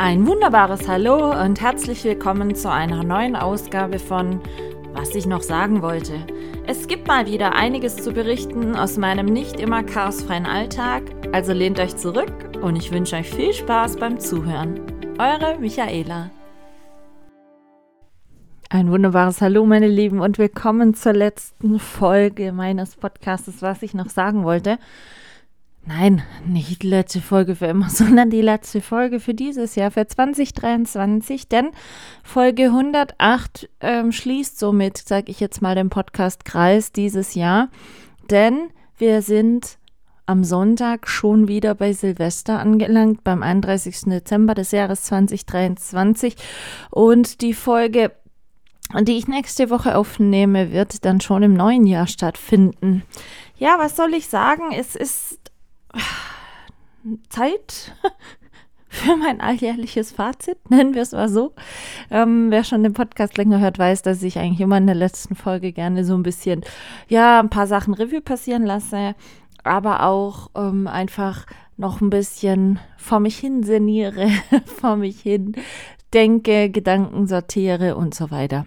Ein wunderbares Hallo und herzlich willkommen zu einer neuen Ausgabe von Was ich noch sagen wollte. Es gibt mal wieder einiges zu berichten aus meinem nicht immer chaosfreien Alltag, also lehnt euch zurück und ich wünsche euch viel Spaß beim Zuhören. Eure Michaela. Ein wunderbares Hallo, meine Lieben, und willkommen zur letzten Folge meines Podcasts, was ich noch sagen wollte. Nein, nicht die letzte Folge für immer, sondern die letzte Folge für dieses Jahr, für 2023. Denn Folge 108 ähm, schließt somit, sage ich jetzt mal, den Podcast-Kreis dieses Jahr. Denn wir sind am Sonntag schon wieder bei Silvester angelangt, beim 31. Dezember des Jahres 2023. Und die Folge, die ich nächste Woche aufnehme, wird dann schon im neuen Jahr stattfinden. Ja, was soll ich sagen? Es ist Zeit für mein alljährliches Fazit, nennen wir es mal so. Ähm, wer schon den Podcast länger hört, weiß, dass ich eigentlich immer in der letzten Folge gerne so ein bisschen, ja, ein paar Sachen Revue passieren lasse, aber auch ähm, einfach noch ein bisschen vor mich hin sinniere, vor mich hin denke, Gedanken sortiere und so weiter.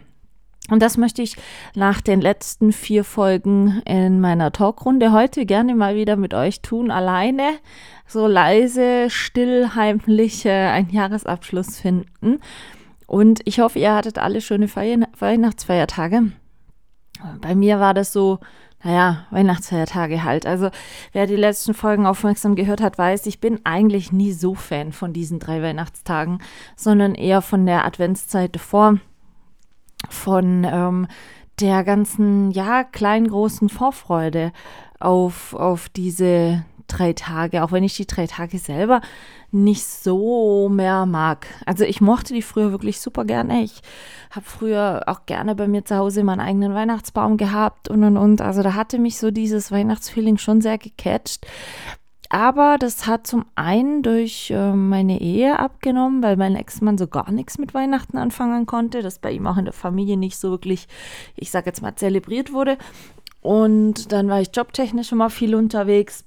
Und das möchte ich nach den letzten vier Folgen in meiner Talkrunde heute gerne mal wieder mit euch tun, alleine, so leise, still, heimlich äh, einen Jahresabschluss finden. Und ich hoffe, ihr hattet alle schöne Feier Weihnachtsfeiertage. Bei mir war das so, naja, Weihnachtsfeiertage halt. Also wer die letzten Folgen aufmerksam gehört hat, weiß, ich bin eigentlich nie so Fan von diesen drei Weihnachtstagen, sondern eher von der Adventszeit davor von ähm, der ganzen, ja, kleinen, großen Vorfreude auf, auf diese drei Tage, auch wenn ich die drei Tage selber nicht so mehr mag. Also ich mochte die früher wirklich super gerne. Ich habe früher auch gerne bei mir zu Hause meinen eigenen Weihnachtsbaum gehabt und und und. Also da hatte mich so dieses Weihnachtsfeeling schon sehr gecatcht. Aber das hat zum einen durch äh, meine Ehe abgenommen, weil mein Ex-Mann so gar nichts mit Weihnachten anfangen konnte, das bei ihm auch in der Familie nicht so wirklich, ich sage jetzt mal, zelebriert wurde. Und dann war ich jobtechnisch immer viel unterwegs.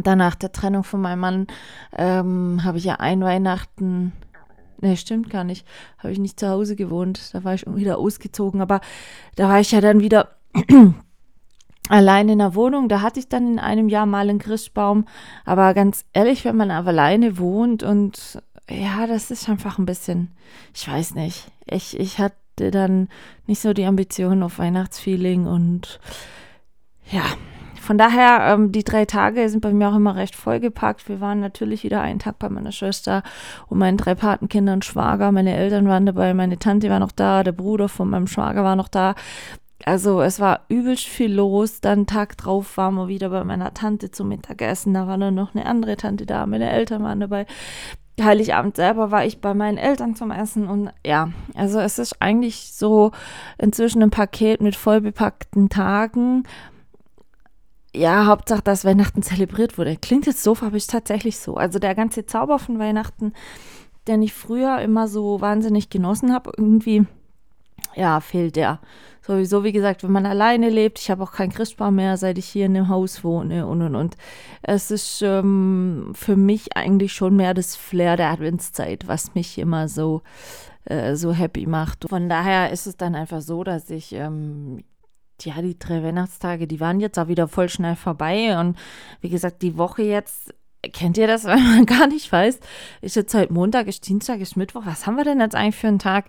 Danach der Trennung von meinem Mann ähm, habe ich ja ein Weihnachten Ne, stimmt gar nicht. Habe ich nicht zu Hause gewohnt. Da war ich wieder ausgezogen. Aber da war ich ja dann wieder allein in der Wohnung. Da hatte ich dann in einem Jahr mal einen Christbaum. Aber ganz ehrlich, wenn man aber alleine wohnt und ja, das ist einfach ein bisschen, ich weiß nicht. Ich, ich hatte dann nicht so die Ambition auf Weihnachtsfeeling und ja, von daher, ähm, die drei Tage sind bei mir auch immer recht vollgepackt. Wir waren natürlich wieder einen Tag bei meiner Schwester und meinen drei Patenkindern, Schwager. Meine Eltern waren dabei, meine Tante war noch da, der Bruder von meinem Schwager war noch da. Also es war übelst viel los. Dann Tag drauf waren wir wieder bei meiner Tante zum Mittagessen. Da war dann noch eine andere Tante da. Meine Eltern waren dabei. Heiligabend selber war ich bei meinen Eltern zum Essen und ja, also es ist eigentlich so inzwischen ein Paket mit vollbepackten Tagen. Ja, Hauptsache, dass Weihnachten zelebriert wurde. Klingt jetzt doof, aber ist tatsächlich so. Also der ganze Zauber von Weihnachten, den ich früher immer so wahnsinnig genossen habe, irgendwie, ja, fehlt der. Sowieso, wie gesagt, wenn man alleine lebt, ich habe auch keinen Christbaum mehr, seit ich hier in dem Haus wohne und und und. Es ist ähm, für mich eigentlich schon mehr das Flair der Adventszeit, was mich immer so, äh, so happy macht. Von daher ist es dann einfach so, dass ich ähm, ja, die drei Weihnachtstage, die waren jetzt auch wieder voll schnell vorbei. Und wie gesagt, die Woche jetzt Kennt ihr das, wenn man gar nicht weiß? Ist jetzt heute Montag, ist Dienstag, ist Mittwoch. Was haben wir denn jetzt eigentlich für einen Tag?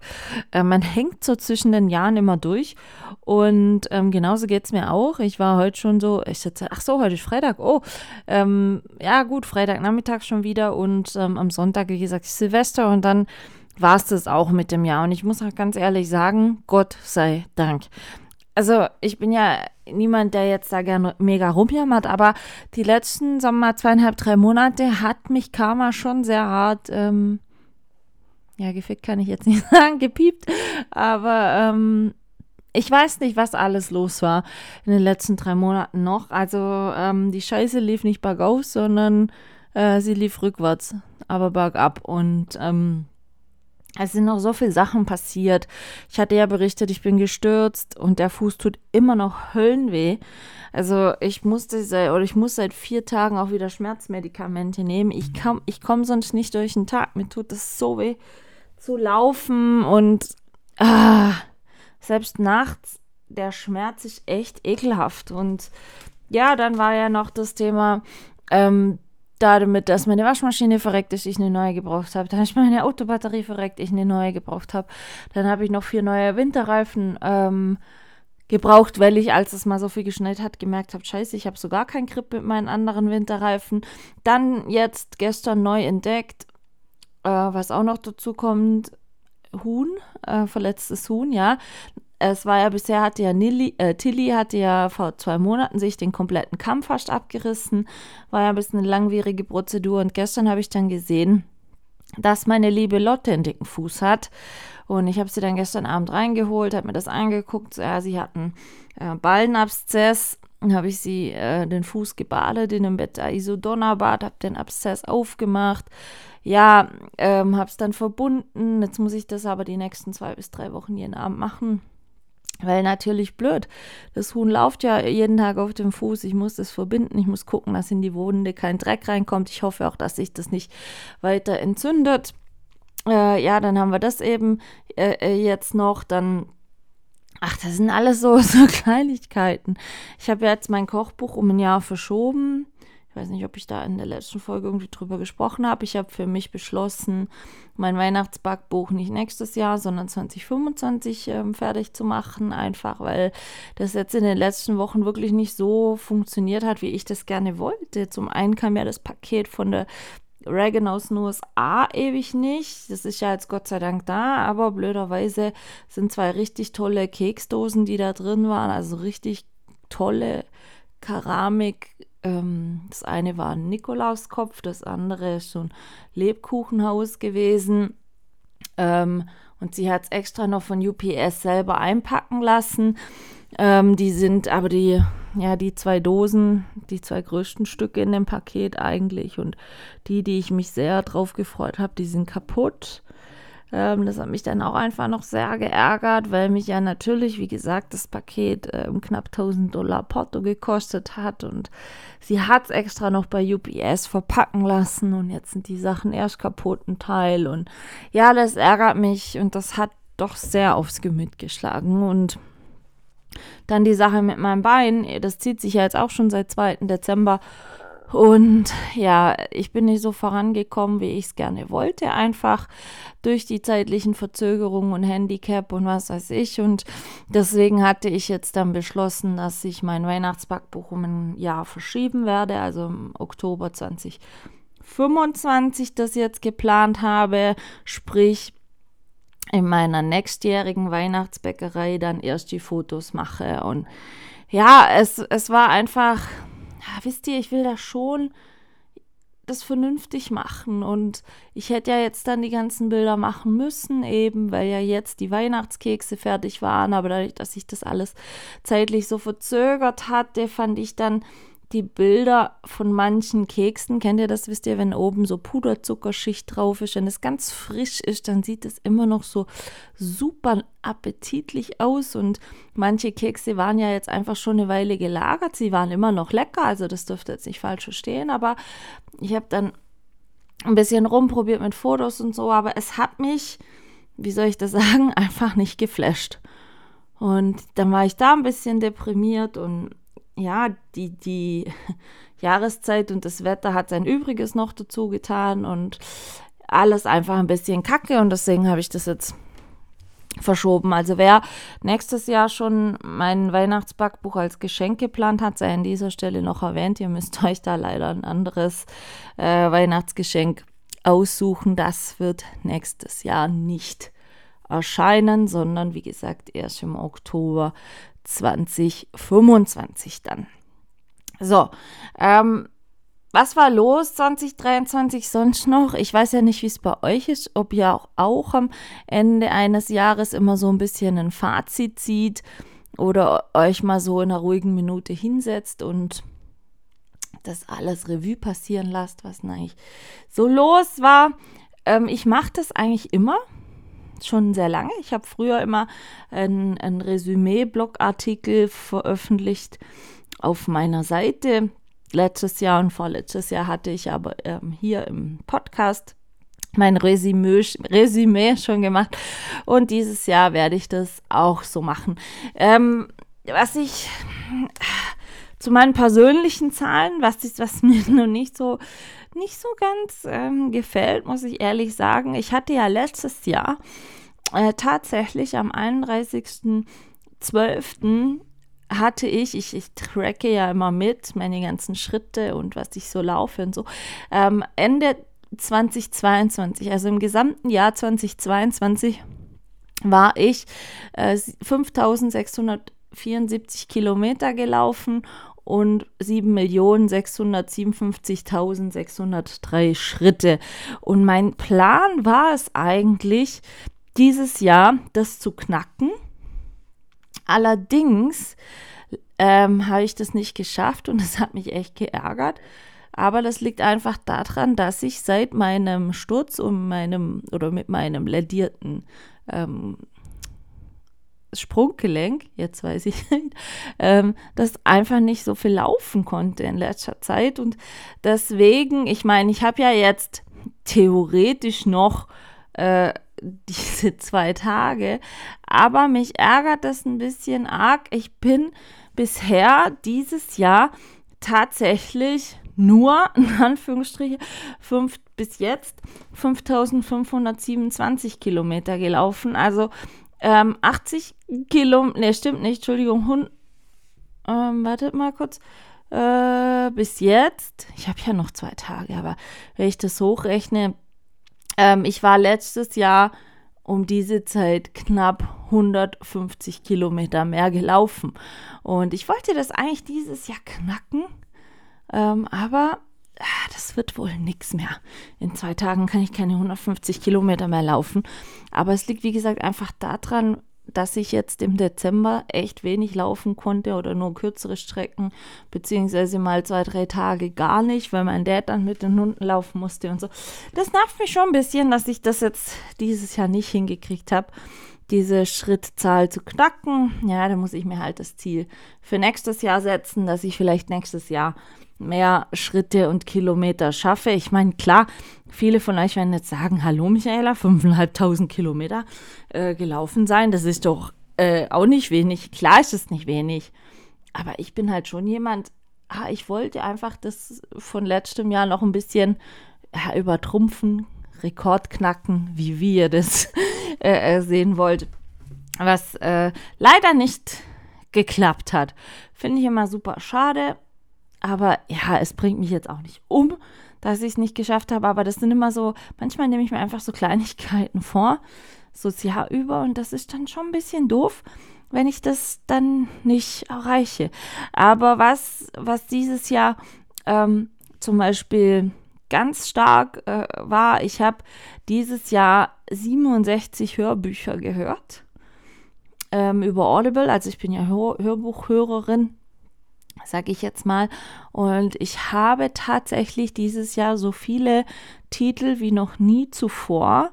Äh, man hängt so zwischen den Jahren immer durch. Und ähm, genauso geht es mir auch. Ich war heute schon so, ich sitze, ach so, heute ist Freitag. Oh, ähm, ja, gut, Freitagnachmittag schon wieder. Und ähm, am Sonntag, wie gesagt, Silvester. Und dann war es das auch mit dem Jahr. Und ich muss auch ganz ehrlich sagen, Gott sei Dank also ich bin ja niemand, der jetzt da gerne mega rumjammert, aber die letzten, sagen wir mal, zweieinhalb, drei Monate hat mich Karma schon sehr hart, ähm, ja, gefickt kann ich jetzt nicht sagen, gepiept, aber ähm, ich weiß nicht, was alles los war in den letzten drei Monaten noch. Also ähm, die Scheiße lief nicht bergauf, sondern äh, sie lief rückwärts, aber bergab und ähm, Es sind noch so viele Sachen passiert. Ich hatte ja berichtet, ich bin gestürzt und der Fuß tut immer noch Höllenweh. Also ich musste seit, oder ich muss seit vier Tagen auch wieder Schmerzmedikamente nehmen. Ich komme ich komm sonst nicht durch den Tag. Mir tut es so weh zu laufen und ah, selbst nachts der Schmerz ist echt ekelhaft. Und ja, dann war ja noch das Thema, ähm, damit, dass meine Waschmaschine verreckt ist, ich eine neue gebraucht habe. Dann ist meine Autobatterie verreckt, ich eine neue gebraucht habe. Dann habe ich noch vier neue Winterreifen ähm, gebraucht, weil ich, als es mal so viel geschneit hat, gemerkt habe, scheiße, ich habe sogar kein Grip mit meinen anderen Winterreifen. Dann jetzt gestern neu entdeckt, äh, was auch noch dazu kommt, Huhn, äh, verletztes Huhn, ja es war ja bisher, hatte ja Nilly, äh, Tilly hatte ja vor zwei Monaten sich den kompletten Kamm fast abgerissen. War ja ein bisschen eine langwierige Prozedur. Und gestern habe ich dann gesehen, dass meine liebe Lotte einen dicken Fuß hat. Und ich habe sie dann gestern Abend reingeholt, habe mir das angeguckt. Ja, sie hatten äh, Ballenabszess. Dann habe ich sie äh, den Fuß gebadet in einem Beta-Isodonna-Bad, habe den Abszess aufgemacht. Ja, ähm, habe es dann verbunden. Jetzt muss ich das aber die nächsten zwei bis drei Wochen jeden Abend machen. Weil natürlich blöd. Das Huhn läuft ja jeden Tag auf dem Fuß. Ich muss das verbinden. Ich muss gucken, dass in die Wunde kein Dreck reinkommt. Ich hoffe auch, dass sich das nicht weiter entzündet. Äh, ja, dann haben wir das eben äh, äh jetzt noch. Dann, ach, das sind alles so, so Kleinigkeiten. Ich habe jetzt mein Kochbuch um ein Jahr verschoben. Ich weiß nicht, ob ich da in der letzten Folge irgendwie drüber gesprochen habe. Ich habe für mich beschlossen, mein Weihnachtsbackbuch nicht nächstes Jahr, sondern 2025 ähm, fertig zu machen. Einfach weil das jetzt in den letzten Wochen wirklich nicht so funktioniert hat, wie ich das gerne wollte. Zum einen kam ja das Paket von der Reagan aus den USA ewig nicht. Das ist ja jetzt Gott sei Dank da, aber blöderweise sind zwei richtig tolle Keksdosen, die da drin waren. Also richtig tolle Keramik ähm, das eine war ein Nikolauskopf, das andere ist so ein Lebkuchenhaus gewesen. Ähm, und sie hat es extra noch von UPS selber einpacken lassen. Ähm, die sind aber die, ja, die zwei Dosen, die zwei größten Stücke in dem Paket eigentlich und die, die ich mich sehr drauf gefreut habe, die sind kaputt. Ähm, das hat mich dann auch einfach noch sehr geärgert, weil mich ja natürlich, wie gesagt, das Paket ähm, knapp 1000 Dollar Porto gekostet hat und sie hat es extra noch bei UPS verpacken lassen und jetzt sind die Sachen erst kaputt, ein Teil und ja, das ärgert mich und das hat doch sehr aufs Gemüt geschlagen und dann die Sache mit meinem Bein, das zieht sich ja jetzt auch schon seit 2. Dezember und ja, ich bin nicht so vorangekommen, wie ich es gerne wollte, einfach durch die zeitlichen Verzögerungen und Handicap und was weiß ich. Und deswegen hatte ich jetzt dann beschlossen, dass ich mein Weihnachtsbackbuch um ein Jahr verschieben werde, also im Oktober 2025 das jetzt geplant habe, sprich in meiner nächstjährigen Weihnachtsbäckerei dann erst die Fotos mache. Und ja, es, es war einfach ja, wisst ihr, ich will da schon das vernünftig machen. Und ich hätte ja jetzt dann die ganzen Bilder machen müssen, eben weil ja jetzt die Weihnachtskekse fertig waren, aber dadurch, dass sich das alles zeitlich so verzögert hatte, fand ich dann die Bilder von manchen Keksen, kennt ihr das, wisst ihr, wenn oben so Puderzuckerschicht drauf ist, wenn es ganz frisch ist, dann sieht es immer noch so super appetitlich aus. Und manche Kekse waren ja jetzt einfach schon eine Weile gelagert, sie waren immer noch lecker, also das dürfte jetzt nicht falsch verstehen, aber ich habe dann ein bisschen rumprobiert mit Fotos und so, aber es hat mich, wie soll ich das sagen, einfach nicht geflasht. Und dann war ich da ein bisschen deprimiert und ja, die, die Jahreszeit und das Wetter hat sein Übriges noch dazu getan und alles einfach ein bisschen kacke und deswegen habe ich das jetzt verschoben. Also wer nächstes Jahr schon mein Weihnachtsbackbuch als Geschenk geplant hat, sei an dieser Stelle noch erwähnt. Ihr müsst euch da leider ein anderes äh, Weihnachtsgeschenk aussuchen. Das wird nächstes Jahr nicht erscheinen, sondern wie gesagt erst im Oktober 2025 dann. So, ähm, was war los 2023 sonst noch? Ich weiß ja nicht, wie es bei euch ist, ob ihr auch, auch am Ende eines Jahres immer so ein bisschen ein Fazit zieht oder euch mal so in einer ruhigen Minute hinsetzt und das alles Revue passieren lasst, was eigentlich so los war. Ähm, ich mache das eigentlich immer schon sehr lange. Ich habe früher immer ein, ein Resümee-Blogartikel veröffentlicht auf meiner Seite. Letztes Jahr und vorletztes Jahr hatte ich aber ähm, hier im Podcast mein Resümee, Resümee schon gemacht. Und dieses Jahr werde ich das auch so machen. Ähm, was ich zu meinen persönlichen Zahlen, was, ist, was mir noch nicht so, nicht so ganz ähm, gefällt, muss ich ehrlich sagen. Ich hatte ja letztes Jahr äh, tatsächlich am 31.12. hatte ich, ich, ich tracke ja immer mit, meine ganzen Schritte und was ich so laufe und so. Ähm, Ende 2022, also im gesamten Jahr 2022, war ich äh, 5674 Kilometer gelaufen und 7.657.603 Schritte. Und mein Plan war es eigentlich, dieses Jahr das zu knacken. Allerdings ähm, habe ich das nicht geschafft und es hat mich echt geärgert. Aber das liegt einfach daran, dass ich seit meinem Sturz um meinem oder mit meinem ledierten ähm, Sprunggelenk, jetzt weiß ich ähm, das einfach nicht so viel laufen konnte in letzter Zeit. Und deswegen, ich meine, ich habe ja jetzt theoretisch noch äh, diese zwei Tage, aber mich ärgert das ein bisschen arg. Ich bin bisher dieses Jahr tatsächlich nur, in Anführungsstriche, fünf, bis jetzt 5527 Kilometer gelaufen. Also ähm, 80 Kilometer, ne, stimmt nicht, Entschuldigung, Hund, ähm, wartet mal kurz. Äh, bis jetzt, ich habe ja noch zwei Tage, aber wenn ich das hochrechne, ähm, ich war letztes Jahr um diese Zeit knapp 150 Kilometer mehr gelaufen. Und ich wollte das eigentlich dieses Jahr knacken. Ähm, aber das wird wohl nichts mehr. In zwei Tagen kann ich keine 150 Kilometer mehr laufen. Aber es liegt, wie gesagt, einfach daran, dass ich jetzt im Dezember echt wenig laufen konnte oder nur kürzere Strecken, beziehungsweise mal zwei, drei Tage gar nicht, weil mein Dad dann mit den Hunden laufen musste und so. Das nervt mich schon ein bisschen, dass ich das jetzt dieses Jahr nicht hingekriegt habe, diese Schrittzahl zu knacken. Ja, da muss ich mir halt das Ziel für nächstes Jahr setzen, dass ich vielleicht nächstes Jahr mehr Schritte und Kilometer schaffe. Ich meine, klar, viele von euch werden jetzt sagen, hallo Michaela, 5.500 Kilometer äh, gelaufen sein, das ist doch äh, auch nicht wenig. Klar ist es nicht wenig, aber ich bin halt schon jemand, ah, ich wollte einfach das von letztem Jahr noch ein bisschen ja, übertrumpfen, Rekord knacken, wie wir das äh, äh, sehen wollt, was äh, leider nicht geklappt hat. Finde ich immer super schade. Aber ja, es bringt mich jetzt auch nicht um, dass ich es nicht geschafft habe. Aber das sind immer so, manchmal nehme ich mir einfach so Kleinigkeiten vor, so das Jahr über. Und das ist dann schon ein bisschen doof, wenn ich das dann nicht erreiche. Aber was, was dieses Jahr ähm, zum Beispiel ganz stark äh, war, ich habe dieses Jahr 67 Hörbücher gehört ähm, über Audible. Also ich bin ja Hör Hörbuchhörerin sage ich jetzt mal. Und ich habe tatsächlich dieses Jahr so viele Titel wie noch nie zuvor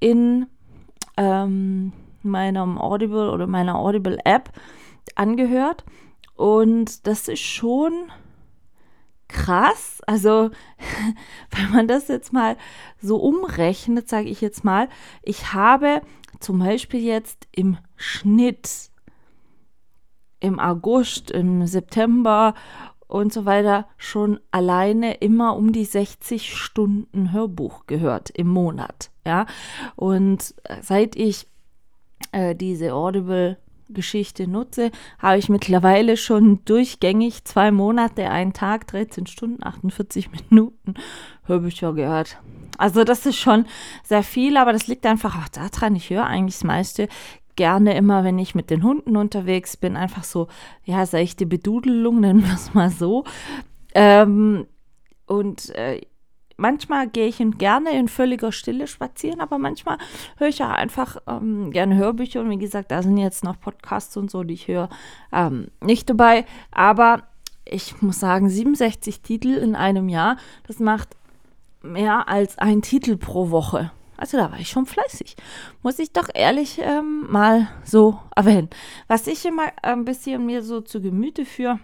in ähm, meinem Audible oder meiner Audible App angehört. Und das ist schon krass. Also, wenn man das jetzt mal so umrechnet, sage ich jetzt mal, ich habe zum Beispiel jetzt im Schnitt im August, im September und so weiter schon alleine immer um die 60 Stunden Hörbuch gehört im Monat. Ja, und seit ich äh, diese Audible Geschichte nutze, habe ich mittlerweile schon durchgängig zwei Monate, einen Tag, 13 Stunden, 48 Minuten Hörbücher gehört. Also das ist schon sehr viel, aber das liegt einfach auch daran, ich höre eigentlich das meiste gerne immer, wenn ich mit den Hunden unterwegs bin, einfach so, ja, seichte Bedudelung, nennen wir es mal so. Ähm, und äh, manchmal gehe ich in, gerne in völliger Stille spazieren, aber manchmal höre ich ja einfach ähm, gerne Hörbücher und wie gesagt, da sind jetzt noch Podcasts und so, die ich höre, ähm, nicht dabei. Aber ich muss sagen, 67 Titel in einem Jahr, das macht mehr als ein Titel pro Woche. Also da war ich schon fleißig. Muss ich doch ehrlich ähm, mal so erwähnen. Was ich immer ein bisschen mir so zu Gemüte führe,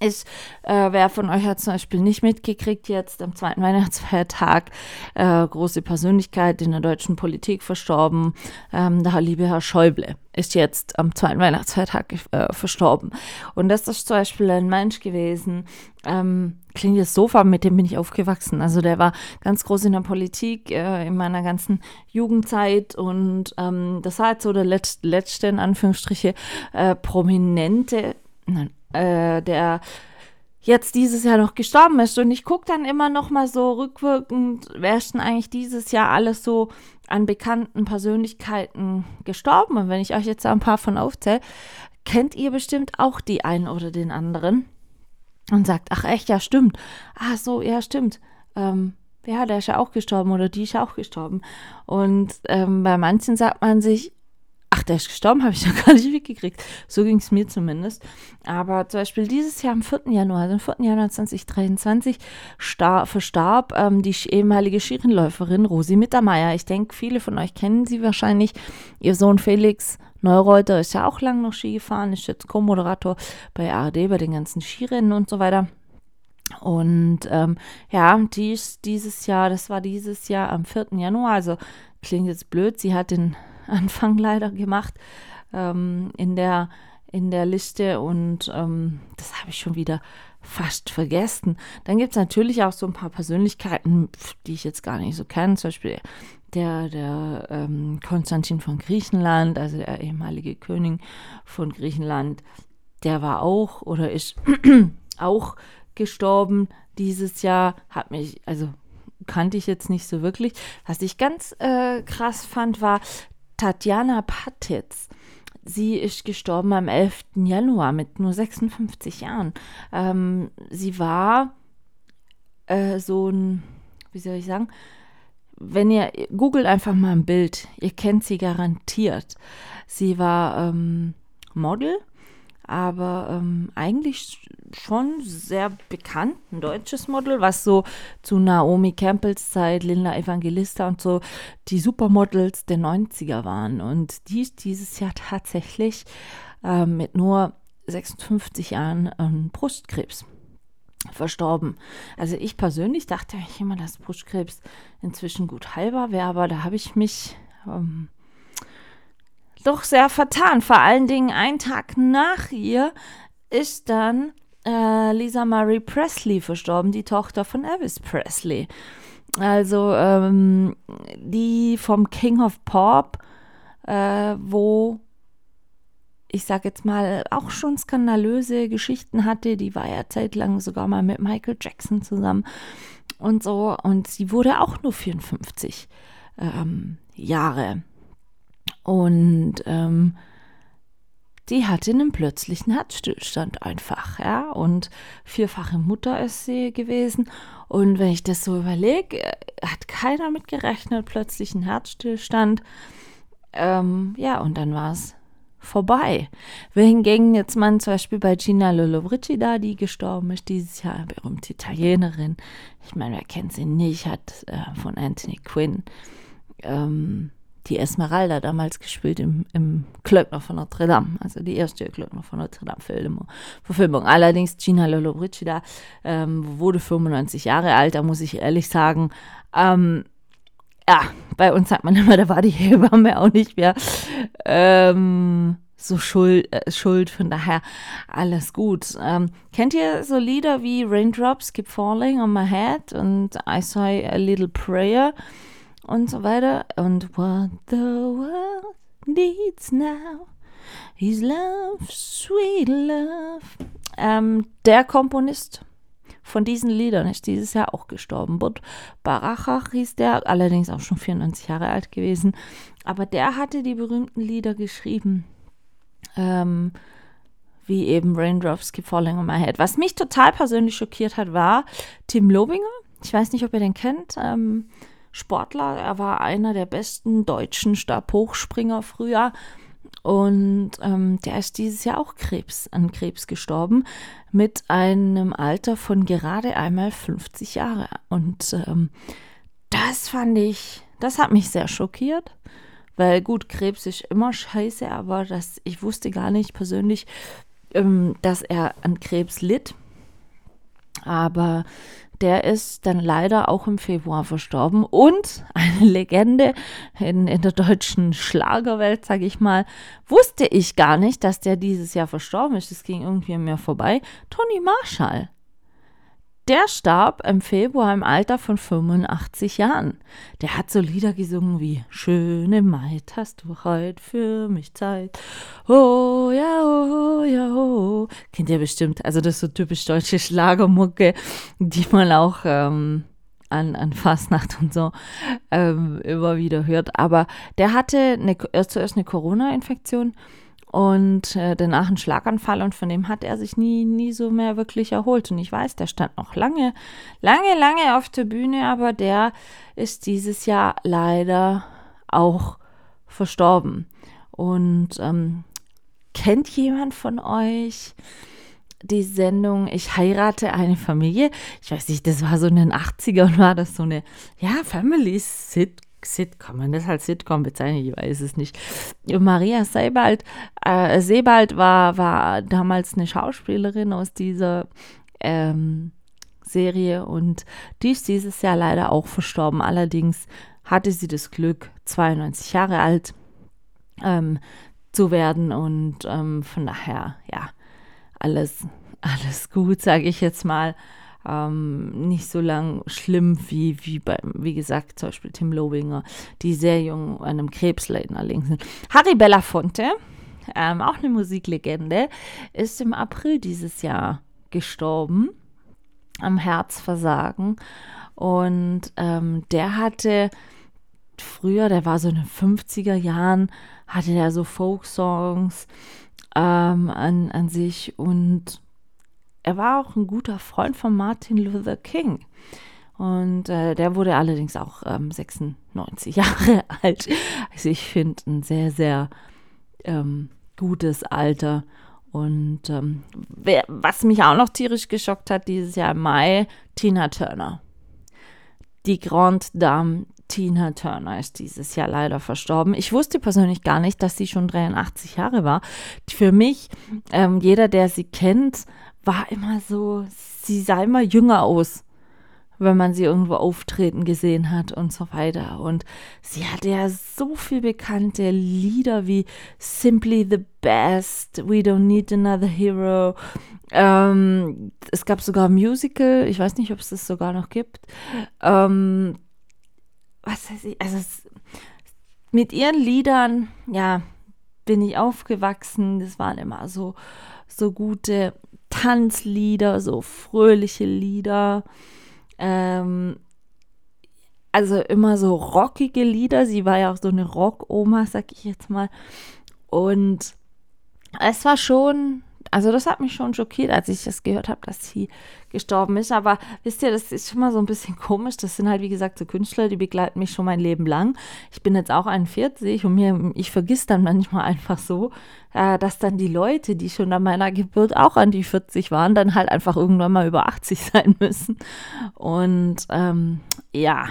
ist, äh, wer von euch hat zum Beispiel nicht mitgekriegt, jetzt am zweiten Weihnachtsfeiertag, äh, große Persönlichkeit in der deutschen Politik verstorben, ähm, der liebe Herr Schäuble ist jetzt am zweiten Weihnachtsfeiertag äh, verstorben. Und das ist zum Beispiel ein Mensch gewesen, ähm, klingt jetzt Sofa, mit dem bin ich aufgewachsen. Also der war ganz groß in der Politik äh, in meiner ganzen Jugendzeit und ähm, das war halt so der letzte, letzte in Anführungsstriche, äh, prominente, nein, äh, der jetzt dieses Jahr noch gestorben ist. Und ich gucke dann immer noch mal so rückwirkend, wer ist denn eigentlich dieses Jahr alles so an bekannten Persönlichkeiten gestorben? Und wenn ich euch jetzt ein paar von aufzähle, kennt ihr bestimmt auch die einen oder den anderen und sagt, ach echt, ja stimmt. Ah so, ja stimmt. Ähm, ja, der ist ja auch gestorben oder die ist ja auch gestorben. Und ähm, bei manchen sagt man sich, Ach, der ist gestorben, habe ich noch gar nicht mitgekriegt. So ging es mir zumindest. Aber zum Beispiel dieses Jahr am 4. Januar, also am 4. Januar 2023, star verstarb ähm, die ehemalige Skirennläuferin Rosi Mittermeier. Ich denke, viele von euch kennen sie wahrscheinlich. Ihr Sohn Felix Neureuter ist ja auch lange noch Ski gefahren, ist jetzt Co-Moderator bei ARD, bei den ganzen Skirennen und so weiter. Und ähm, ja, die ist dieses Jahr, das war dieses Jahr am 4. Januar, also klingt jetzt blöd, sie hat den Anfang leider gemacht ähm, in, der, in der Liste und ähm, das habe ich schon wieder fast vergessen. Dann gibt es natürlich auch so ein paar Persönlichkeiten, die ich jetzt gar nicht so kenne, zum Beispiel der, der ähm, Konstantin von Griechenland, also der ehemalige König von Griechenland, der war auch oder ist auch gestorben dieses Jahr, hat mich, also kannte ich jetzt nicht so wirklich. Was ich ganz äh, krass fand, war, Tatjana Patitz. Sie ist gestorben am 11. Januar mit nur 56 Jahren. Ähm, sie war äh, so ein, wie soll ich sagen, wenn ihr googelt einfach mal ein Bild, ihr kennt sie garantiert. Sie war ähm, Model, aber ähm, eigentlich schon sehr bekannt, ein deutsches Model, was so zu Naomi Campbells Zeit, Linda Evangelista und so die Supermodels der 90er waren. Und die ist dieses Jahr tatsächlich äh, mit nur 56 Jahren an Brustkrebs verstorben. Also ich persönlich dachte eigentlich immer, dass Brustkrebs inzwischen gut heilbar wäre, aber da habe ich mich ähm, doch sehr vertan. Vor allen Dingen einen Tag nach ihr ist dann äh, Lisa Marie Presley verstorben, die Tochter von Elvis Presley. Also ähm, die vom King of Pop, äh, wo ich sag jetzt mal, auch schon skandalöse Geschichten hatte. Die war ja zeitlang sogar mal mit Michael Jackson zusammen und so. Und sie wurde auch nur 54 ähm, Jahre. Und ähm, die hatte einen plötzlichen Herzstillstand einfach, ja. Und vierfache Mutter ist sie gewesen. Und wenn ich das so überlege, hat keiner mit gerechnet, plötzlich ein Herzstillstand. Ähm, ja, und dann war es vorbei. Wohingegen jetzt man zum Beispiel bei Gina Lollobrigida, die gestorben ist dieses Jahr, berühmte Italienerin, ich meine, wer kennt sie nicht, hat äh, von Anthony Quinn ähm, die Esmeralda damals gespielt im, im Klöckner von Notre Dame, also die erste Klöckner von Notre Dame Verfilmung. Allerdings Gina Lollobrigida ähm, wurde 95 Jahre alt, da muss ich ehrlich sagen, ähm, ja, bei uns sagt man immer, da war die Hebamme auch nicht mehr ähm, so schuld, äh, schuld, von daher alles gut. Ähm, kennt ihr so Lieder wie Raindrops Keep Falling on My Head und I Say a Little Prayer? Und so weiter. Und what the world needs now is love, sweet love. Ähm, der Komponist von diesen Liedern ist dieses Jahr auch gestorben. Bud Barachach hieß der, allerdings auch schon 94 Jahre alt gewesen. Aber der hatte die berühmten Lieder geschrieben. Ähm, wie eben Raindrops Keep Falling on My Head. Was mich total persönlich schockiert hat, war Tim Lobinger. Ich weiß nicht, ob ihr den kennt. Ähm, Sportler. Er war einer der besten deutschen Stabhochspringer früher. Und ähm, der ist dieses Jahr auch Krebs, an Krebs gestorben, mit einem Alter von gerade einmal 50 Jahre. Und ähm, das fand ich das hat mich sehr schockiert, weil gut, Krebs ist immer scheiße, aber das, ich wusste gar nicht persönlich, ähm, dass er an Krebs litt. Aber der ist dann leider auch im Februar verstorben. Und eine Legende in, in der deutschen Schlagerwelt, sage ich mal, wusste ich gar nicht, dass der dieses Jahr verstorben ist. Das ging irgendwie an mir vorbei. Tony Marshall. Der starb im Februar im Alter von 85 Jahren. Der hat so Lieder gesungen wie Schöne Maid, hast du heute für mich Zeit? Oh ja, oh ja, oh. Kennt ihr bestimmt. Also das ist so typisch deutsche Schlagermucke, die man auch ähm, an, an Fastnacht und so ähm, immer wieder hört. Aber der hatte eine, zuerst eine Corona-Infektion und äh, danach einen Schlaganfall und von dem hat er sich nie, nie so mehr wirklich erholt. Und ich weiß, der stand noch lange, lange, lange auf der Bühne, aber der ist dieses Jahr leider auch verstorben. Und ähm, kennt jemand von euch die Sendung Ich heirate eine Familie? Ich weiß nicht, das war so in den 80ern, war das so eine, ja, Family-Sitcom Sitcom, man das als Sitcom bezeichnet, ich weiß es nicht. Maria Sebald, äh, Sebald war, war damals eine Schauspielerin aus dieser ähm, Serie und die ist dieses Jahr leider auch verstorben. Allerdings hatte sie das Glück, 92 Jahre alt ähm, zu werden und ähm, von daher, ja, alles, alles gut, sage ich jetzt mal ähm, nicht so lang schlimm wie, wie bei, wie gesagt, zum Beispiel Tim Lobinger, die sehr jung an einem Krebsleiden erlegen sind. Harry Belafonte, ähm, auch eine Musiklegende, ist im April dieses Jahr gestorben am Herzversagen. Und ähm, der hatte früher, der war so in den 50er Jahren, hatte der so Folk-Songs ähm, an, an sich und er war auch ein guter Freund von Martin Luther King. Und äh, der wurde allerdings auch ähm, 96 Jahre alt. Also ich finde ein sehr, sehr ähm, gutes Alter. Und ähm, wer, was mich auch noch tierisch geschockt hat dieses Jahr im Mai, Tina Turner. Die Grande Dame Tina Turner ist dieses Jahr leider verstorben. Ich wusste persönlich gar nicht, dass sie schon 83 Jahre war. Für mich, ähm, jeder, der sie kennt, war immer so, sie sah immer jünger aus, wenn man sie irgendwo auftreten gesehen hat und so weiter. Und sie hatte ja so viele bekannte Lieder wie Simply the Best, We Don't Need Another Hero. Ähm, es gab sogar ein Musical, ich weiß nicht, ob es das sogar noch gibt. Ähm, was weiß ich, also mit ihren Liedern, ja, bin ich aufgewachsen. Das waren immer so, so gute Tanzlieder, so fröhliche Lieder. Ähm, also immer so rockige Lieder. Sie war ja auch so eine Rockoma, sag ich jetzt mal. Und es war schon also das hat mich schon schockiert, als ich das gehört habe, dass sie gestorben ist. Aber wisst ihr, das ist schon mal so ein bisschen komisch. Das sind halt, wie gesagt, so Künstler, die begleiten mich schon mein Leben lang. Ich bin jetzt auch 41 und mir, ich vergiss dann manchmal einfach so, äh, dass dann die Leute, die schon an meiner Geburt auch an die 40 waren, dann halt einfach irgendwann mal über 80 sein müssen. Und ähm, ja,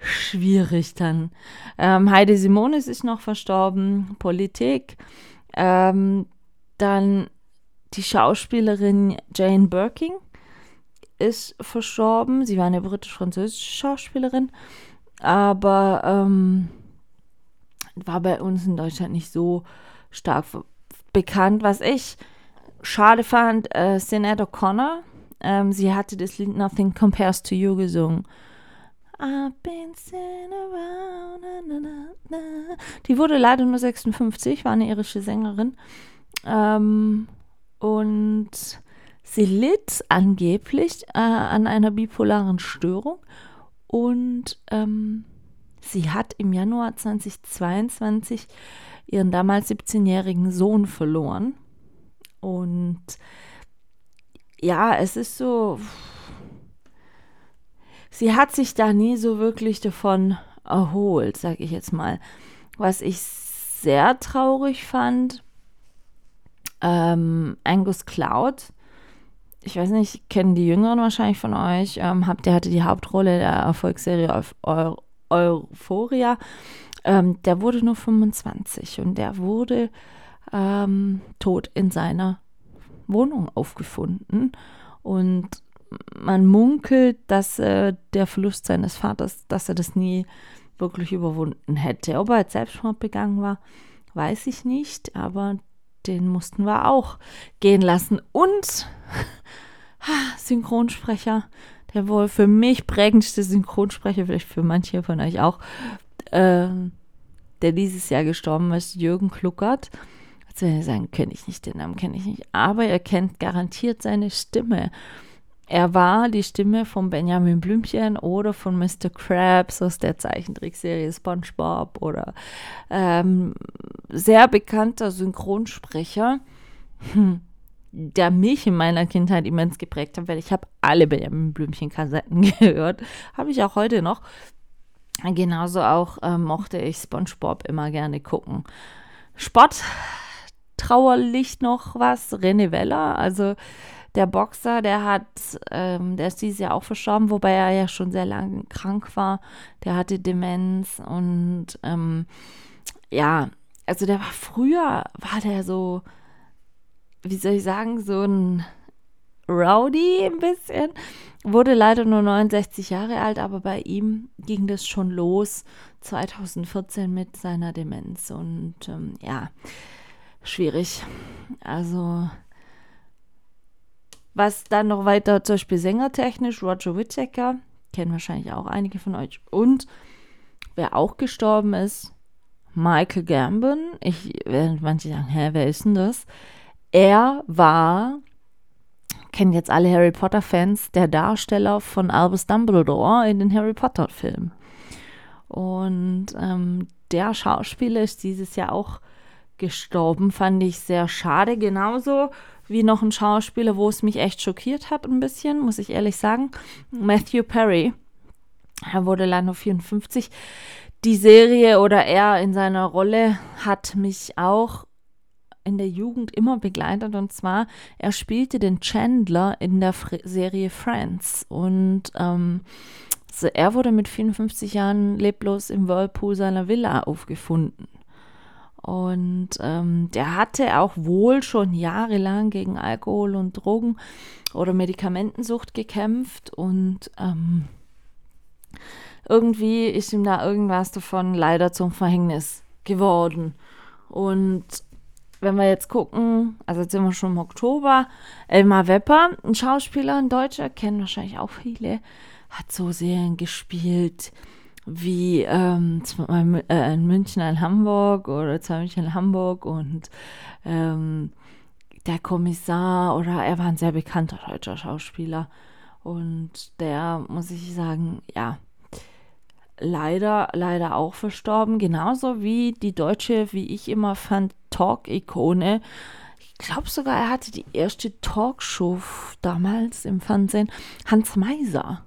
schwierig dann. Ähm, Heide Simonis ist noch verstorben, Politik. Ähm, dann die Schauspielerin Jane Birkin ist verstorben. Sie war eine britisch-französische Schauspielerin, aber ähm, war bei uns in Deutschland nicht so stark bekannt. Was ich schade fand, äh, Sinead O'Connor, ähm, sie hatte das Lied Nothing Compares to You gesungen. I've been around, na, na, na. Die wurde leider nur 56, war eine irische Sängerin. Ähm, und sie litt angeblich äh, an einer bipolaren Störung und ähm, sie hat im Januar 2022 ihren damals 17-jährigen Sohn verloren. Und ja, es ist so, sie hat sich da nie so wirklich davon erholt, sag ich jetzt mal. Was ich sehr traurig fand, ähm, Angus Cloud, ich weiß nicht, kennen die Jüngeren wahrscheinlich von euch, ähm, habt, der hatte die Hauptrolle der Erfolgsserie auf Euphoria. Ähm, der wurde nur 25 und der wurde ähm, tot in seiner Wohnung aufgefunden. Und man munkelt, dass äh, der Verlust seines Vaters, dass er das nie wirklich überwunden hätte. Ob er als Selbstmord begangen war, weiß ich nicht, aber den mussten wir auch gehen lassen. Und Synchronsprecher, der wohl für mich prägendste Synchronsprecher, vielleicht für manche von euch auch, äh, der dieses Jahr gestorben ist, Jürgen Kluckert. Jetzt werden sagen, kenne ich nicht, den Namen kenne ich nicht, aber er kennt garantiert seine Stimme. Er war die Stimme von Benjamin Blümchen oder von Mr. Krabs aus der Zeichentrickserie SpongeBob oder ähm, sehr bekannter Synchronsprecher, hm, der mich in meiner Kindheit immens geprägt hat, weil ich habe alle Benjamin Blümchen-Kassetten gehört. Habe ich auch heute noch. Genauso auch äh, mochte ich SpongeBob immer gerne gucken. Sport, trauerlich noch was, René Weller, also der Boxer, der hat, ähm, der ist dieses Jahr auch verstorben, wobei er ja schon sehr lange krank war. Der hatte Demenz und ähm, ja, also der war früher, war der so, wie soll ich sagen, so ein Rowdy ein bisschen. Wurde leider nur 69 Jahre alt, aber bei ihm ging das schon los 2014 mit seiner Demenz. Und ähm, ja, schwierig. Also, was dann noch weiter, zum Beispiel sängertechnisch, Roger Whittaker, kennen wahrscheinlich auch einige von euch. Und wer auch gestorben ist, Michael Gambon. Ich, werden manche sagen, hä, wer ist denn das? Er war kennen jetzt alle Harry Potter-Fans, der Darsteller von Albus Dumbledore in den Harry Potter-Filmen. Und ähm, der Schauspieler ist dieses Jahr auch gestorben, fand ich sehr schade. Genauso wie noch ein Schauspieler, wo es mich echt schockiert hat, ein bisschen, muss ich ehrlich sagen. Matthew Perry. Er wurde leider nur 54. Die Serie oder er in seiner Rolle hat mich auch in der Jugend immer begleitet. Und zwar, er spielte den Chandler in der Fr Serie Friends. Und ähm, er wurde mit 54 Jahren leblos im Whirlpool seiner Villa aufgefunden. Und ähm, der hatte auch wohl schon jahrelang gegen Alkohol- und Drogen- oder Medikamentensucht gekämpft. Und ähm, irgendwie ist ihm da irgendwas davon leider zum Verhängnis geworden. Und wenn wir jetzt gucken, also jetzt sind wir schon im Oktober, Elmar Wepper, ein Schauspieler, ein Deutscher, kennen wahrscheinlich auch viele, hat so Serien gespielt wie ähm, äh, in München in Hamburg oder zwei München in Hamburg und ähm, der Kommissar oder er war ein sehr bekannter deutscher Schauspieler und der, muss ich sagen, ja, leider, leider auch verstorben. Genauso wie die deutsche, wie ich immer fand, Talk-Ikone. Ich glaube sogar, er hatte die erste Talkshow damals im Fernsehen. Hans Meiser.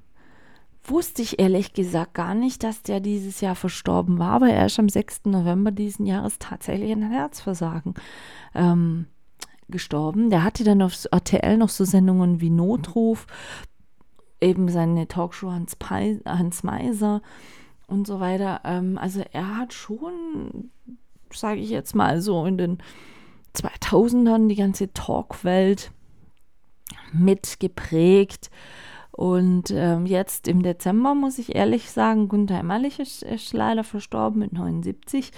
Wusste ich ehrlich gesagt gar nicht, dass der dieses Jahr verstorben war, aber er ist am 6. November diesen Jahres tatsächlich an Herzversagen ähm, gestorben. Der hatte dann auf RTL noch so Sendungen wie Notruf, eben seine Talkshow Hans, Hans Meiser und so weiter. Ähm, also er hat schon, sage ich jetzt mal so, in den 2000ern die ganze Talkwelt mitgeprägt. Und ähm, jetzt im Dezember muss ich ehrlich sagen, Gunther Emmerlich ist, ist leider verstorben mit 79.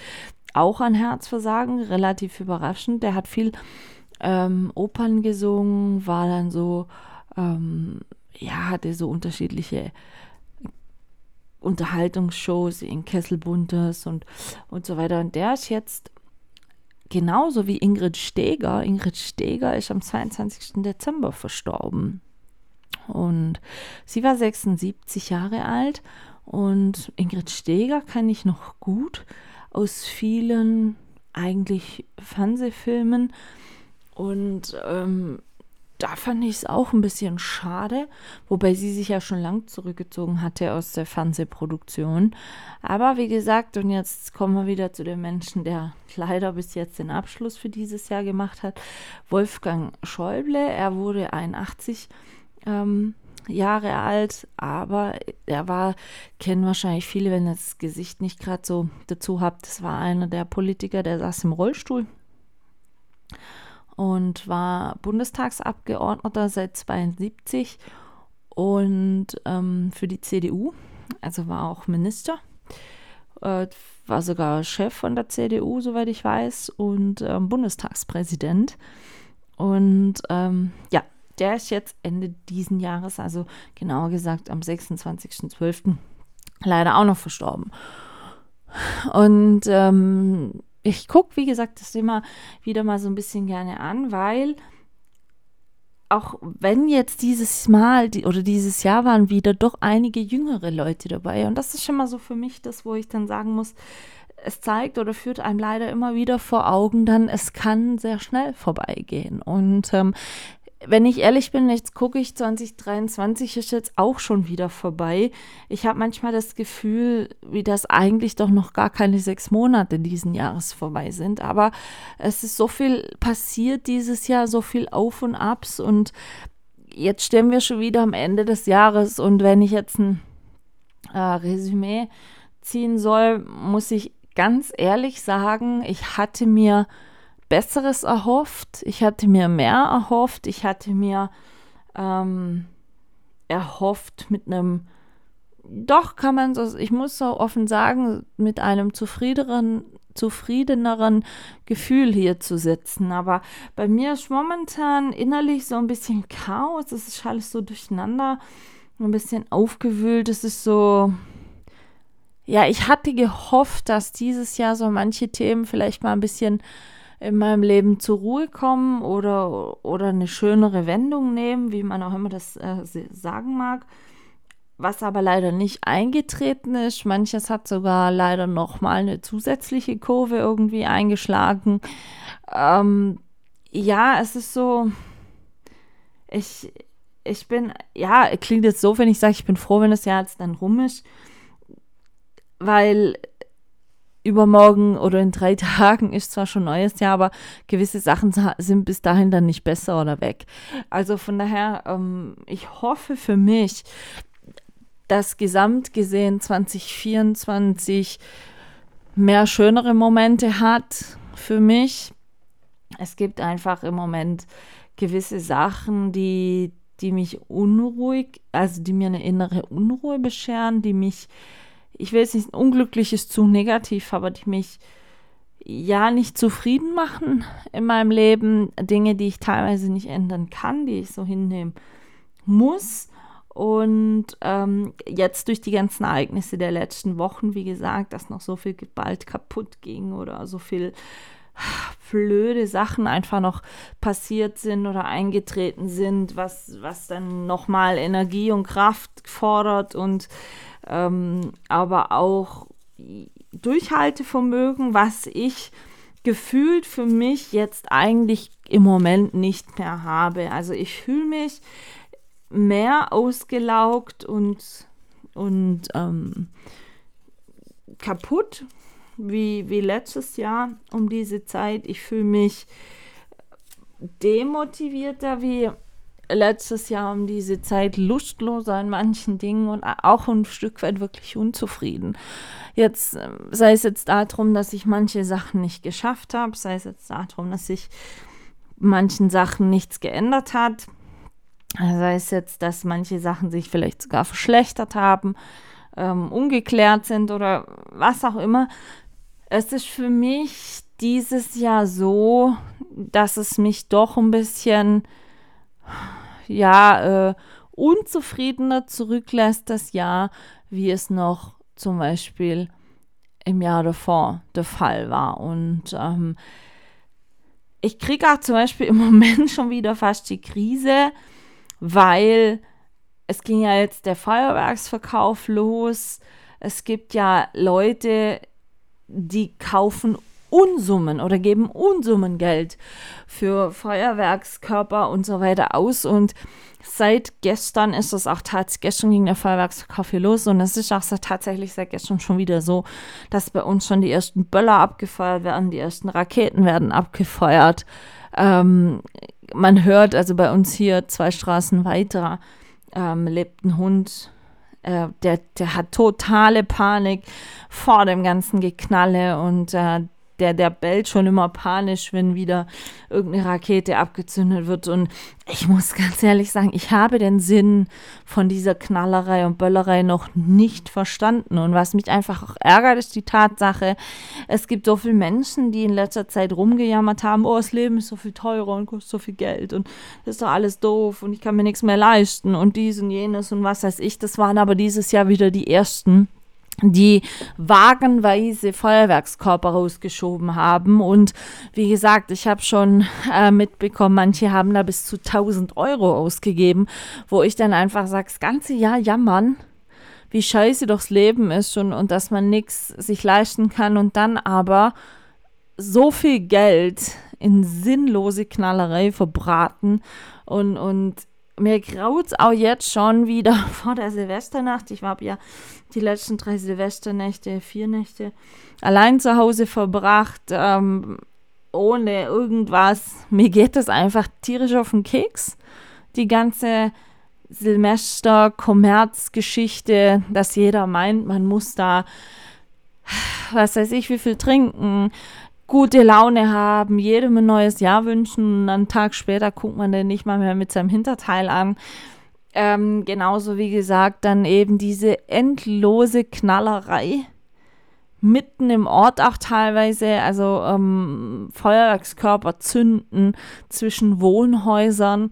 Auch an Herzversagen, relativ überraschend. Der hat viel ähm, Opern gesungen, war dann so, ähm, ja, hatte so unterschiedliche Unterhaltungsshows in Kesselbuntes und, und so weiter. Und der ist jetzt genauso wie Ingrid Steger. Ingrid Steger ist am 22. Dezember verstorben. Und sie war 76 Jahre alt. Und Ingrid Steger kann ich noch gut aus vielen eigentlich Fernsehfilmen. Und ähm, da fand ich es auch ein bisschen schade, wobei sie sich ja schon lang zurückgezogen hatte aus der Fernsehproduktion. Aber wie gesagt, und jetzt kommen wir wieder zu dem Menschen, der leider bis jetzt den Abschluss für dieses Jahr gemacht hat, Wolfgang Schäuble. Er wurde 81 ähm, Jahre alt, aber er war, kennen wahrscheinlich viele, wenn ihr das Gesicht nicht gerade so dazu habt, das war einer der Politiker, der saß im Rollstuhl und war Bundestagsabgeordneter seit 72 und ähm, für die CDU, also war auch Minister, äh, war sogar Chef von der CDU, soweit ich weiß, und ähm, Bundestagspräsident. Und ähm, ja, der ist jetzt Ende diesen Jahres, also genauer gesagt am 26.12. leider auch noch verstorben. Und ähm, ich gucke, wie gesagt, das Thema wieder mal so ein bisschen gerne an, weil auch wenn jetzt dieses Mal die, oder dieses Jahr waren wieder doch einige jüngere Leute dabei. Und das ist schon mal so für mich das, wo ich dann sagen muss, es zeigt oder führt einem leider immer wieder vor Augen, dann es kann sehr schnell vorbeigehen. Und ähm, wenn ich ehrlich bin, jetzt gucke ich 2023 ist jetzt auch schon wieder vorbei. Ich habe manchmal das Gefühl, wie das eigentlich doch noch gar keine sechs Monate diesen Jahres vorbei sind. Aber es ist so viel passiert dieses Jahr, so viel Auf und Abs und jetzt stehen wir schon wieder am Ende des Jahres und wenn ich jetzt ein äh, Resümee ziehen soll, muss ich ganz ehrlich sagen, ich hatte mir Besseres erhofft. Ich hatte mir mehr erhofft. Ich hatte mir ähm, erhofft mit einem, doch kann man so, ich muss so offen sagen, mit einem zufriedeneren, zufriedeneren Gefühl hier zu sitzen. Aber bei mir ist momentan innerlich so ein bisschen Chaos. Es ist alles so durcheinander, ein bisschen aufgewühlt. Es ist so, ja, ich hatte gehofft, dass dieses Jahr so manche Themen vielleicht mal ein bisschen in meinem Leben zur Ruhe kommen oder, oder eine schönere Wendung nehmen, wie man auch immer das äh, sagen mag. Was aber leider nicht eingetreten ist. Manches hat sogar leider nochmal eine zusätzliche Kurve irgendwie eingeschlagen. Ähm, ja, es ist so, ich, ich bin, ja, klingt jetzt so, wenn ich sage, ich bin froh, wenn das Jahr jetzt dann rum ist, weil übermorgen oder in drei Tagen ist zwar schon neues Jahr, aber gewisse Sachen sind bis dahin dann nicht besser oder weg. Also von daher, ähm, ich hoffe für mich, dass gesamt gesehen 2024 mehr schönere Momente hat für mich. Es gibt einfach im Moment gewisse Sachen, die, die mich unruhig, also die mir eine innere Unruhe bescheren, die mich ich will jetzt nicht unglücklich ist zu negativ, aber die mich ja nicht zufrieden machen in meinem Leben. Dinge, die ich teilweise nicht ändern kann, die ich so hinnehmen muss. Und ähm, jetzt durch die ganzen Ereignisse der letzten Wochen, wie gesagt, dass noch so viel bald kaputt ging oder so viel blöde Sachen einfach noch passiert sind oder eingetreten sind, was, was dann nochmal Energie und Kraft fordert und ähm, aber auch Durchhaltevermögen, was ich gefühlt für mich jetzt eigentlich im Moment nicht mehr habe. Also ich fühle mich mehr ausgelaugt und, und ähm, kaputt wie, wie letztes Jahr um diese Zeit. Ich fühle mich demotivierter wie letztes Jahr um diese Zeit lustloser in manchen Dingen und auch ein Stück weit wirklich unzufrieden. Jetzt ähm, sei es jetzt darum, dass ich manche Sachen nicht geschafft habe, sei es jetzt darum, dass sich manchen Sachen nichts geändert hat, sei es jetzt, dass manche Sachen sich vielleicht sogar verschlechtert haben, ähm, ungeklärt sind oder was auch immer. Es ist für mich dieses Jahr so, dass es mich doch ein bisschen ja, äh, unzufriedener zurücklässt das Jahr, wie es noch zum Beispiel im Jahr davor der Fall war. Und ähm, ich kriege auch zum Beispiel im Moment schon wieder fast die Krise, weil es ging ja jetzt der Feuerwerksverkauf los. Es gibt ja Leute, die kaufen Unsummen oder geben Unsummen Geld für Feuerwerkskörper und so weiter aus. Und seit gestern ist es auch tatsächlich, gestern ging der Feuerwerkskauf hier los und es ist auch tatsächlich seit gestern schon wieder so, dass bei uns schon die ersten Böller abgefeuert werden, die ersten Raketen werden abgefeuert. Ähm, man hört also bei uns hier zwei Straßen weiter ähm, lebt ein Hund, äh, der, der hat totale Panik vor dem ganzen Geknalle und äh, der, der bellt schon immer panisch, wenn wieder irgendeine Rakete abgezündet wird. Und ich muss ganz ehrlich sagen, ich habe den Sinn von dieser Knallerei und Böllerei noch nicht verstanden. Und was mich einfach auch ärgert, ist die Tatsache, es gibt so viele Menschen, die in letzter Zeit rumgejammert haben, oh, das Leben ist so viel teurer und kostet so viel Geld und das ist doch alles doof und ich kann mir nichts mehr leisten und dies und jenes und was weiß ich. Das waren aber dieses Jahr wieder die ersten die wagenweise Feuerwerkskörper rausgeschoben haben. Und wie gesagt, ich habe schon äh, mitbekommen, manche haben da bis zu 1000 Euro ausgegeben, wo ich dann einfach sage, das ganze Jahr jammern, wie scheiße doch das Leben ist und, und dass man nichts sich leisten kann und dann aber so viel Geld in sinnlose Knallerei verbraten und, und mir graut es auch jetzt schon wieder vor der Silvesternacht. Ich habe ja die letzten drei Silvesternächte, vier Nächte allein zu Hause verbracht, ähm, ohne irgendwas. Mir geht das einfach tierisch auf den Keks. Die ganze Silvester-Kommerzgeschichte, dass jeder meint, man muss da, was weiß ich, wie viel trinken, gute Laune haben, jedem ein neues Jahr wünschen und einen Tag später guckt man den nicht mal mehr mit seinem Hinterteil an. Ähm, genauso wie gesagt, dann eben diese endlose Knallerei mitten im Ort auch teilweise, also ähm, Feuerwerkskörper zünden zwischen Wohnhäusern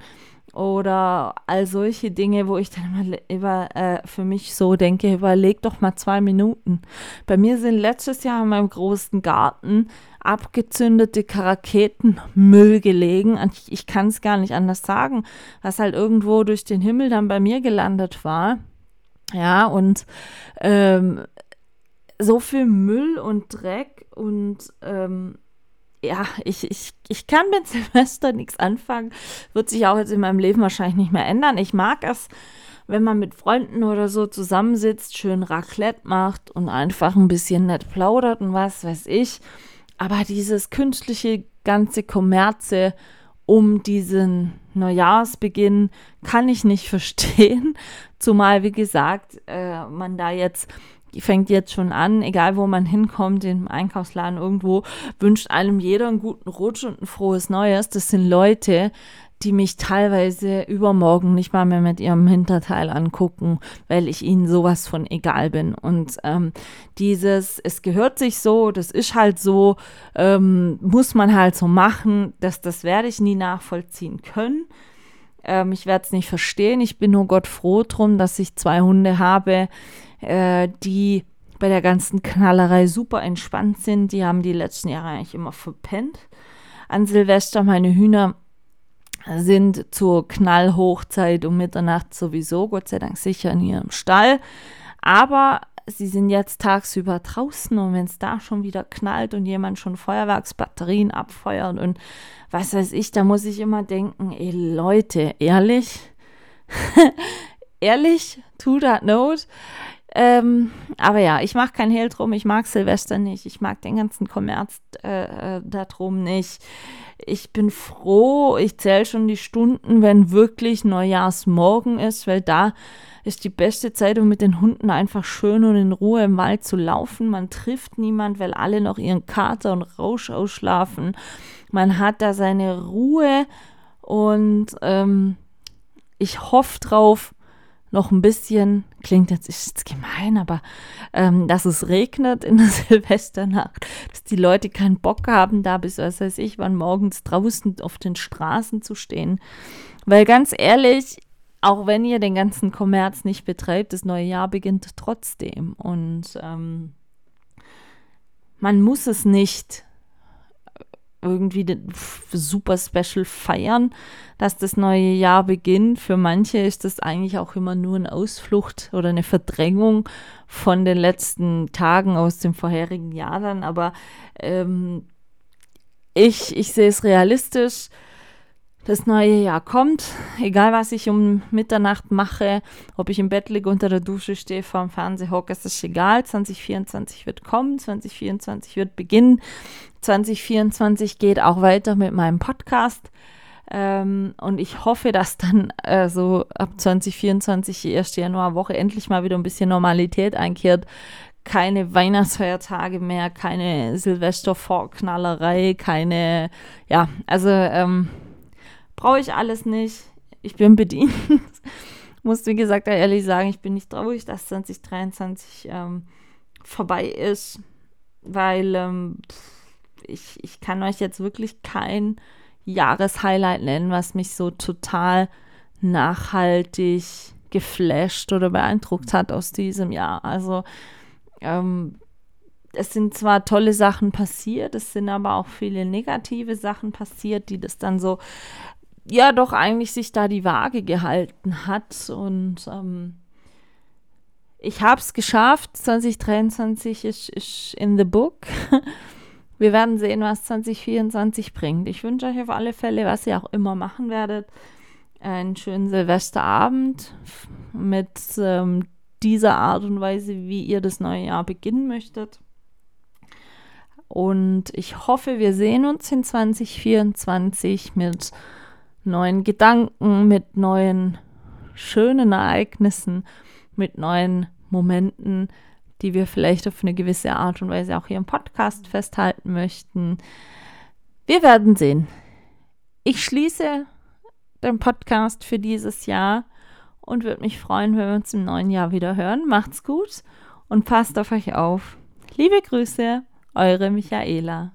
oder all solche Dinge, wo ich dann immer äh, für mich so denke, überleg doch mal zwei Minuten. Bei mir sind letztes Jahr in meinem großen Garten abgezündete Raketenmüll gelegen. Ich, ich kann es gar nicht anders sagen, was halt irgendwo durch den Himmel dann bei mir gelandet war. Ja, und ähm, so viel Müll und Dreck und ähm, ja, ich, ich, ich kann mit Silvester nichts anfangen. Wird sich auch jetzt in meinem Leben wahrscheinlich nicht mehr ändern. Ich mag es, wenn man mit Freunden oder so zusammensitzt, schön Raclette macht und einfach ein bisschen nett plaudert und was weiß ich. Aber dieses künstliche ganze Kommerze um diesen Neujahrsbeginn kann ich nicht verstehen. Zumal, wie gesagt, äh, man da jetzt fängt jetzt schon an, egal wo man hinkommt, im Einkaufsladen irgendwo, wünscht einem jeder einen guten Rutsch und ein frohes Neues. Das sind Leute, die mich teilweise übermorgen nicht mal mehr mit ihrem Hinterteil angucken, weil ich ihnen sowas von egal bin. Und ähm, dieses, es gehört sich so, das ist halt so, ähm, muss man halt so machen, dass das werde ich nie nachvollziehen können. Ähm, ich werde es nicht verstehen. Ich bin nur Gott froh drum, dass ich zwei Hunde habe, äh, die bei der ganzen Knallerei super entspannt sind. Die haben die letzten Jahre eigentlich immer verpennt. An Silvester meine Hühner sind zur Knallhochzeit um Mitternacht sowieso, Gott sei Dank, sicher in ihrem Stall. Aber sie sind jetzt tagsüber draußen und wenn es da schon wieder knallt und jemand schon Feuerwerksbatterien abfeuert und was weiß ich, da muss ich immer denken, ey Leute, ehrlich? ehrlich? Tut das not? Ähm, aber ja, ich mache kein Hehl drum, ich mag Silvester nicht, ich mag den ganzen Kommerz äh, äh da drum nicht ich bin froh, ich zähle schon die Stunden, wenn wirklich Neujahrsmorgen ist, weil da ist die beste Zeit, um mit den Hunden einfach schön und in Ruhe im Wald zu laufen. Man trifft niemand, weil alle noch ihren Kater und Rausch ausschlafen. Man hat da seine Ruhe und ähm, ich hoffe drauf, noch ein bisschen, klingt jetzt ist gemein, aber ähm, dass es regnet in der Silvesternacht, dass die Leute keinen Bock haben, da bis was weiß ich, wann morgens draußen auf den Straßen zu stehen. Weil ganz ehrlich, auch wenn ihr den ganzen Kommerz nicht betreibt, das neue Jahr beginnt trotzdem. Und ähm, man muss es nicht irgendwie super special feiern, dass das neue Jahr beginnt. Für manche ist das eigentlich auch immer nur eine Ausflucht oder eine Verdrängung von den letzten Tagen aus dem vorherigen Jahr dann. Aber ähm, ich, ich sehe es realistisch. Das neue Jahr kommt, egal was ich um Mitternacht mache, ob ich im Bett liege, unter der Dusche stehe, vor dem Fernseher hocke, ist es egal. 2024 wird kommen, 2024 wird beginnen. 2024 geht auch weiter mit meinem Podcast. Ähm, und ich hoffe, dass dann äh, so ab 2024, 1. Januarwoche, endlich mal wieder ein bisschen Normalität einkehrt. Keine Weihnachtsfeiertage mehr, keine Silvestervorknallerei, keine, ja, also ähm, brauche ich alles nicht. Ich bin bedient. Muss, wie gesagt, ehrlich sagen, ich bin nicht traurig, dass 2023 ähm, vorbei ist, weil ähm, ich, ich kann euch jetzt wirklich kein Jahreshighlight nennen, was mich so total nachhaltig geflasht oder beeindruckt hat aus diesem Jahr. Also ähm, es sind zwar tolle Sachen passiert, es sind aber auch viele negative Sachen passiert, die das dann so, ja, doch eigentlich sich da die Waage gehalten hat. Und ähm, ich habe es geschafft. 2023 ist, ist in the book. Wir werden sehen, was 2024 bringt. Ich wünsche euch auf alle Fälle, was ihr auch immer machen werdet, einen schönen Silvesterabend mit ähm, dieser Art und Weise, wie ihr das neue Jahr beginnen möchtet. Und ich hoffe, wir sehen uns in 2024 mit neuen Gedanken, mit neuen schönen Ereignissen, mit neuen Momenten, die wir vielleicht auf eine gewisse Art und Weise auch hier im Podcast festhalten möchten. Wir werden sehen. Ich schließe den Podcast für dieses Jahr und würde mich freuen, wenn wir uns im neuen Jahr wieder hören. Macht's gut und passt auf euch auf. Liebe Grüße, eure Michaela.